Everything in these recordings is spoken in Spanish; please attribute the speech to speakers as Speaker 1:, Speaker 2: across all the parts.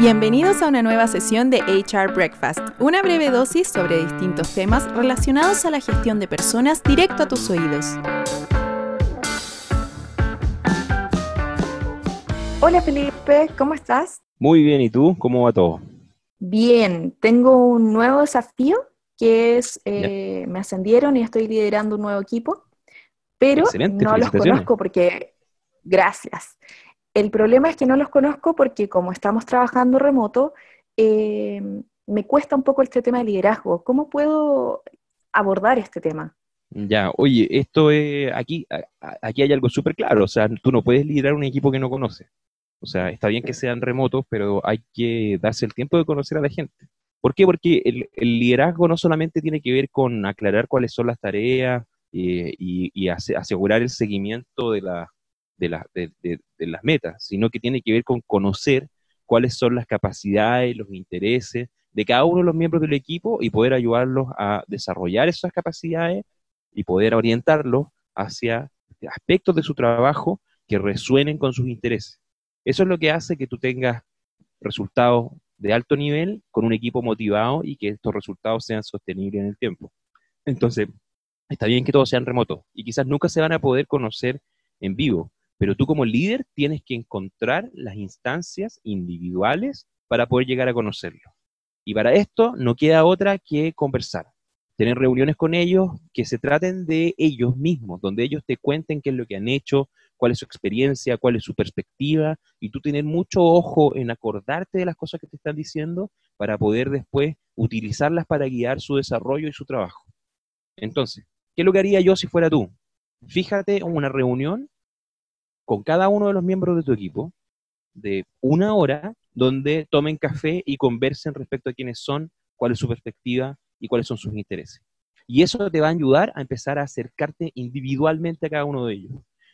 Speaker 1: Bienvenidos a una nueva sesión de HR Breakfast, una breve dosis sobre distintos temas relacionados a la gestión de personas directo a tus oídos. Hola Felipe, ¿cómo estás?
Speaker 2: Muy bien, ¿y tú? ¿Cómo va todo?
Speaker 1: Bien, tengo un nuevo desafío que es, eh, me ascendieron y estoy liderando un nuevo equipo, pero no los conozco porque, gracias, el problema es que no los conozco porque como estamos trabajando remoto, eh, me cuesta un poco este tema de liderazgo. ¿Cómo puedo abordar este tema?
Speaker 2: Ya, oye, esto es, aquí, aquí hay algo súper claro, o sea, tú no puedes liderar un equipo que no conoces. O sea, está bien que sean remotos, pero hay que darse el tiempo de conocer a la gente. ¿Por qué? Porque el, liderazgo no solamente tiene que ver con aclarar cuáles son las tareas eh, y, asegurar el seguimiento de, la, de, de, las metas, sino que tiene que ver con conocer cuáles son las capacidades, los intereses de cada uno de los miembros del equipo y poder ayudarlos a desarrollar esas capacidades y poder orientarlos hacia aspectos de su trabajo que resuenen con sus intereses. Eso es lo que hace que tú tengas resultados de alto nivel con un equipo motivado y que estos resultados sean sostenibles en el tiempo. Entonces, está bien que todos sean remotos y quizás nunca se van a poder conocer en vivo, pero tú como líder tienes que encontrar las instancias individuales para poder llegar a conocerlo. Y para esto no queda otra que conversar, tener reuniones con ellos que se traten de ellos mismos, donde ellos te cuenten qué es lo que han hecho, cuál es su experiencia, cuál es su perspectiva, y tú tener mucho ojo en acordarte de las cosas que te están diciendo para poder después utilizarlas para guiar su desarrollo y su trabajo. Entonces, ¿qué es lo que haría yo si fuera tú? Fíjate en una reunión con cada uno de los miembros de tu equipo de una hora donde tomen café y conversen respecto a quiénes son, cuál es su perspectiva y cuáles son sus intereses. Y eso te va a ayudar a empezar a acercarte individualmente a cada uno de ellos.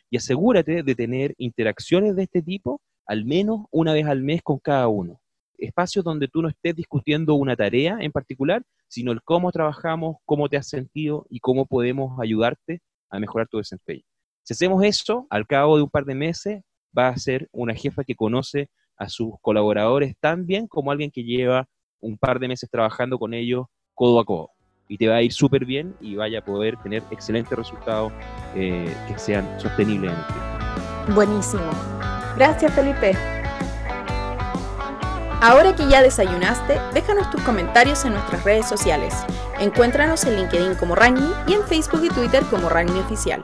Speaker 2: Y asegúrate de tener interacciones de este tipo al menos una vez al mes con cada uno. Espacios donde tú no estés discutiendo una tarea en particular, sino el cómo trabajamos, cómo te has sentido y cómo podemos ayudarte a mejorar tu desempeño. Si hacemos eso, al cabo de un par de meses, va a ser una jefa que conoce a sus colaboradores tan bien como alguien que lleva un par de meses trabajando con ellos codo a codo. Y te va a ir súper bien y vaya a poder tener excelentes resultados eh, que sean sostenibles en el tiempo.
Speaker 1: Buenísimo. Gracias, Felipe. Ahora que ya desayunaste, déjanos tus comentarios en nuestras redes sociales. Encuéntranos en LinkedIn como Rani y en Facebook y Twitter como Rani Oficial.